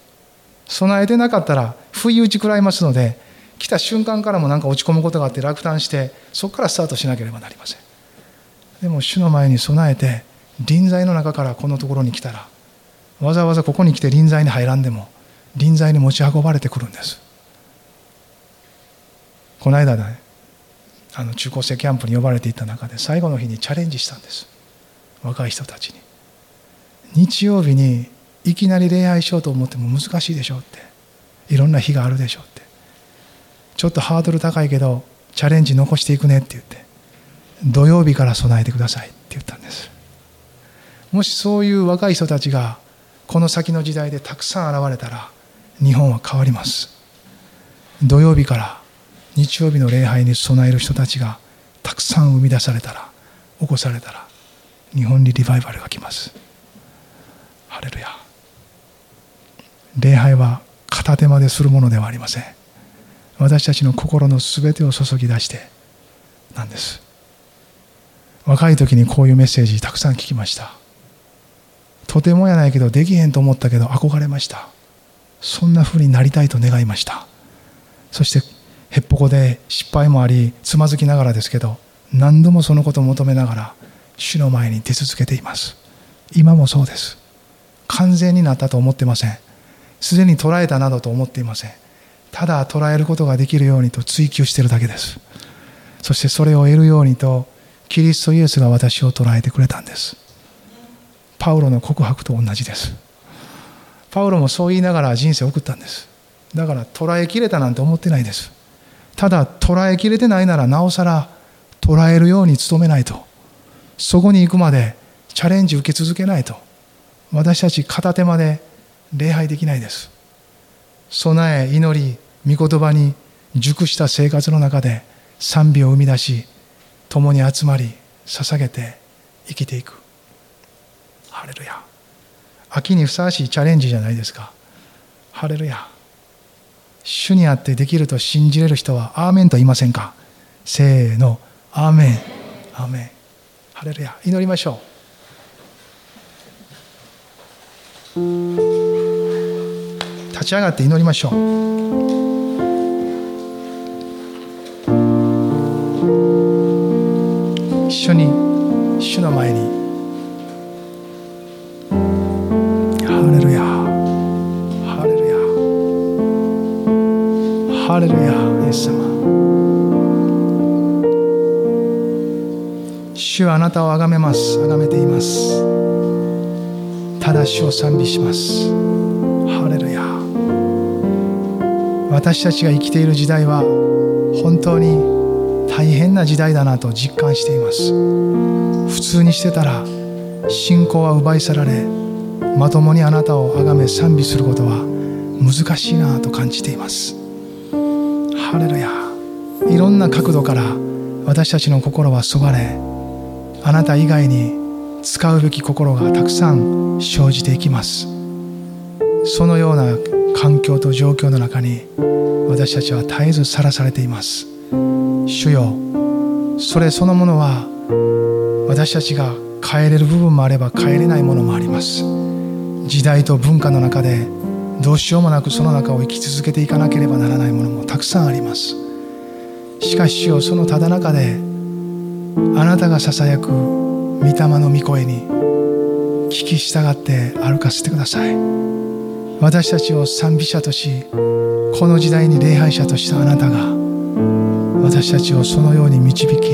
備えてなかったら不意打ち食らいますので来た瞬間からもなんか落ち込むことがあって落胆してそこからスタートしなければなりません。でも主の前に備えて臨在の中からこのところに来たらわざわざここに来て臨在に入らんでも臨在に持ち運ばれてくるんです。この間ねあの中高生キャンプに呼ばれていた中で最後の日にチャレンジしたんです。若い人たちに。日曜日にいきなり礼拝しようと思っても難しいでしょうって。いろんな日があるでしょうって。ちょっとハードル高いけどチャレンジ残していくねって言って土曜日から備えてくださいって言ったんです。もしそういう若い人たちがこの先の時代でたくさん現れたら日本は変わります。土曜日から日曜日の礼拝に備える人たちがたくさん生み出されたら起こされたら日本にリバイバルが来ます。ハレルヤ。礼拝は片手間でするものではありません。私たちの心の全てを注ぎ出してなんです。若い時にこういうメッセージたくさん聞きました。とてもやないけどできへんと思ったけど憧れました。そんな風になりたいと願いました。そしてへっぽこで失敗もありつまずきながらですけど何度もそのことを求めながら主の前に出続けています。今もそうです。完全になったと思ってません。すでに捉えたなどと思っていません。ただ捉えることができるようにと追求しているだけです。そしてそれを得るようにとキリストイエスが私を捉えてくれたんです。パウロの告白と同じです。パウロもそう言いながら人生を送ったんです。だから捉えきれたなんて思ってないです。ただ捉えきれてないならなおさら捉えるように努めないと。そこに行くまでチャレンジ受け続けないと。私たち片手まで礼拝できないです。備え祈り御言葉に熟した生活の中で賛美を生み出し共に集まり捧げて生きていく。ハレルヤ。秋にふさわしいチャレンジじゃないですか。ハレルヤ。主にあってできると信じれる人はアーメンと言いませんか。せーの。アーメン。アーメン。ハレルヤ。祈りましょう。立ち上がって祈りましょう。緒に主の前に。ハレルヤ。ハレルヤ。ハレルヤイエス様。主はあなたをあがめます。あがめています。ただ主を賛美します。ハレルヤ。私たちが生きている時代は本当に大変な時代だなと実感しています。普通にしてたら信仰は奪い去られまともにあなたを崇め賛美することは難しいなと感じています。ハレルヤ。いろんな角度から私たちの心はそがれあなた以外に使うべき心がたくさん生じていきます。そのような環境と状況の中に私たちは絶えずさらされています。主よそれそのものは私たちが変えれる部分もあれば変えれないものもあります。時代と文化の中でどうしようもなくその中を生き続けていかなければならないものもたくさんあります。しかし主よそのただ中であなたがささやく御霊の御声に聞き従って歩かせてください。私たちを賛美者としこの時代に礼拝者としたあなたが私たちをそのように導き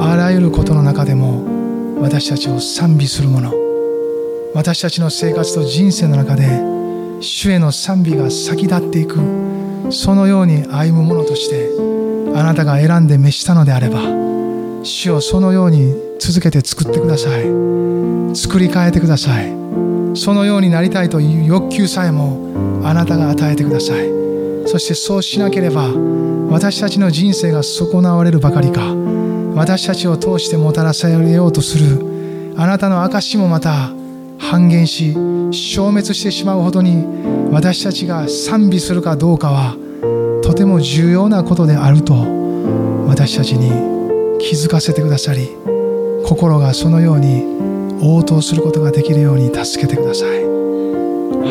あらゆることの中でも私たちを賛美するもの私たちの生活と人生の中で主への賛美が先立っていくそのように歩むものとしてあなたが選んで召したのであれば主をそのように続けて作ってください。作り変えてください。そのようになりたいという欲求さえもあなたが与えてください。そしてそうしなければ私たちの人生が損なわれるばかりか。私たちを通してもたらされようとする。あなたの証もまた半減し消滅してしまうほどに私たちが賛美するかどうかはとても重要なことであると私たちに気づかせてくださり心がそのように応答することができるように助けてください。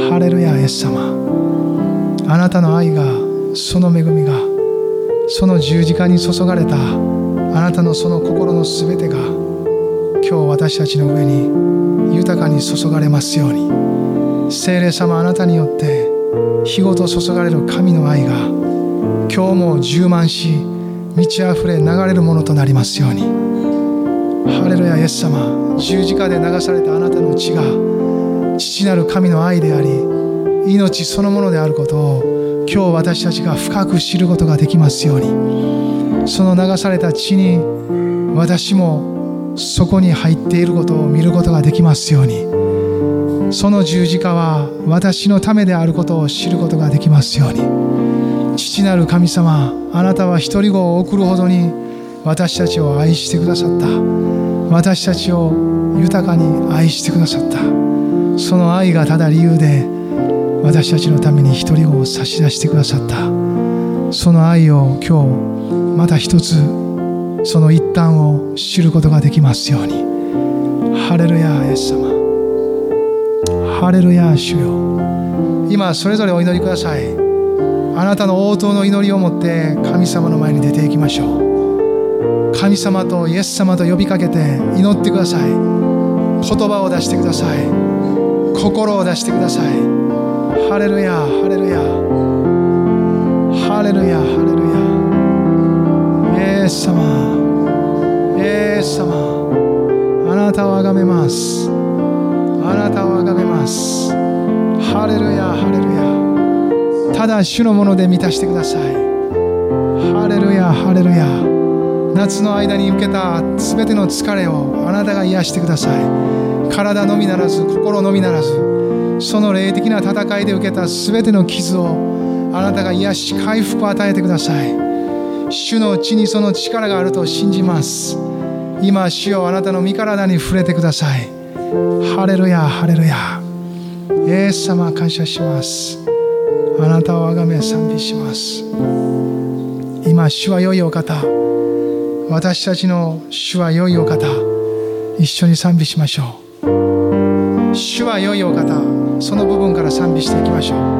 ハレルヤイエス様。あなたの愛がその恵みがその十字架に注がれたあなたのその心のすべてが今日私たちの上に豊かに注がれますように。聖霊様あなたによって日ごと注がれる神の愛が今日も充満し満ち溢れ流れるものとなりますように。ハレルヤイエス様十字架で流されたあなたの血が父なる神の愛であり命そのものであることを今日私たちが深く知ることができますように。その流された血に私もそこに入っていることを見ることができますように。その十字架は私のためであることを知ることができますように。父なる神様あなたは一人子を送るほどに私たちを愛してくださった。私たちを豊かに愛してくださった。その愛がただ理由で私たちのために一人を差し出してくださった。その愛を今日また一つその一端を知ることができますように。ハレルヤイエス様。ハレルヤ主よ。今それぞれお祈りください。あなたの応答の祈りを持って神様の前に出ていきましょう。神様とイエス様と呼びかけて祈ってください。言葉を出してください。心を出してください。ハレルヤハレルヤハレルヤハレルヤイエス様イエス様あなたをあがめます。あなたをあがめます。ハレルヤハレルヤただ主のもので満たしてください。ハレルヤハレルヤ夏の間に受けた全ての疲れをあなたが癒してください。体のみならず心のみならず。その霊的な戦いで受けた全ての傷をあなたが癒し回復を与えてください。主の血にその力があると信じます。今主よあなたの身体に触れてください。ハレルヤハレルヤ。イエス様感謝します。あなたをあがめ賛美します。今主は良いお方。私たちの主は良いお方。一緒に賛美しましょう。主は良いお方。その部分から賛美していきましょう。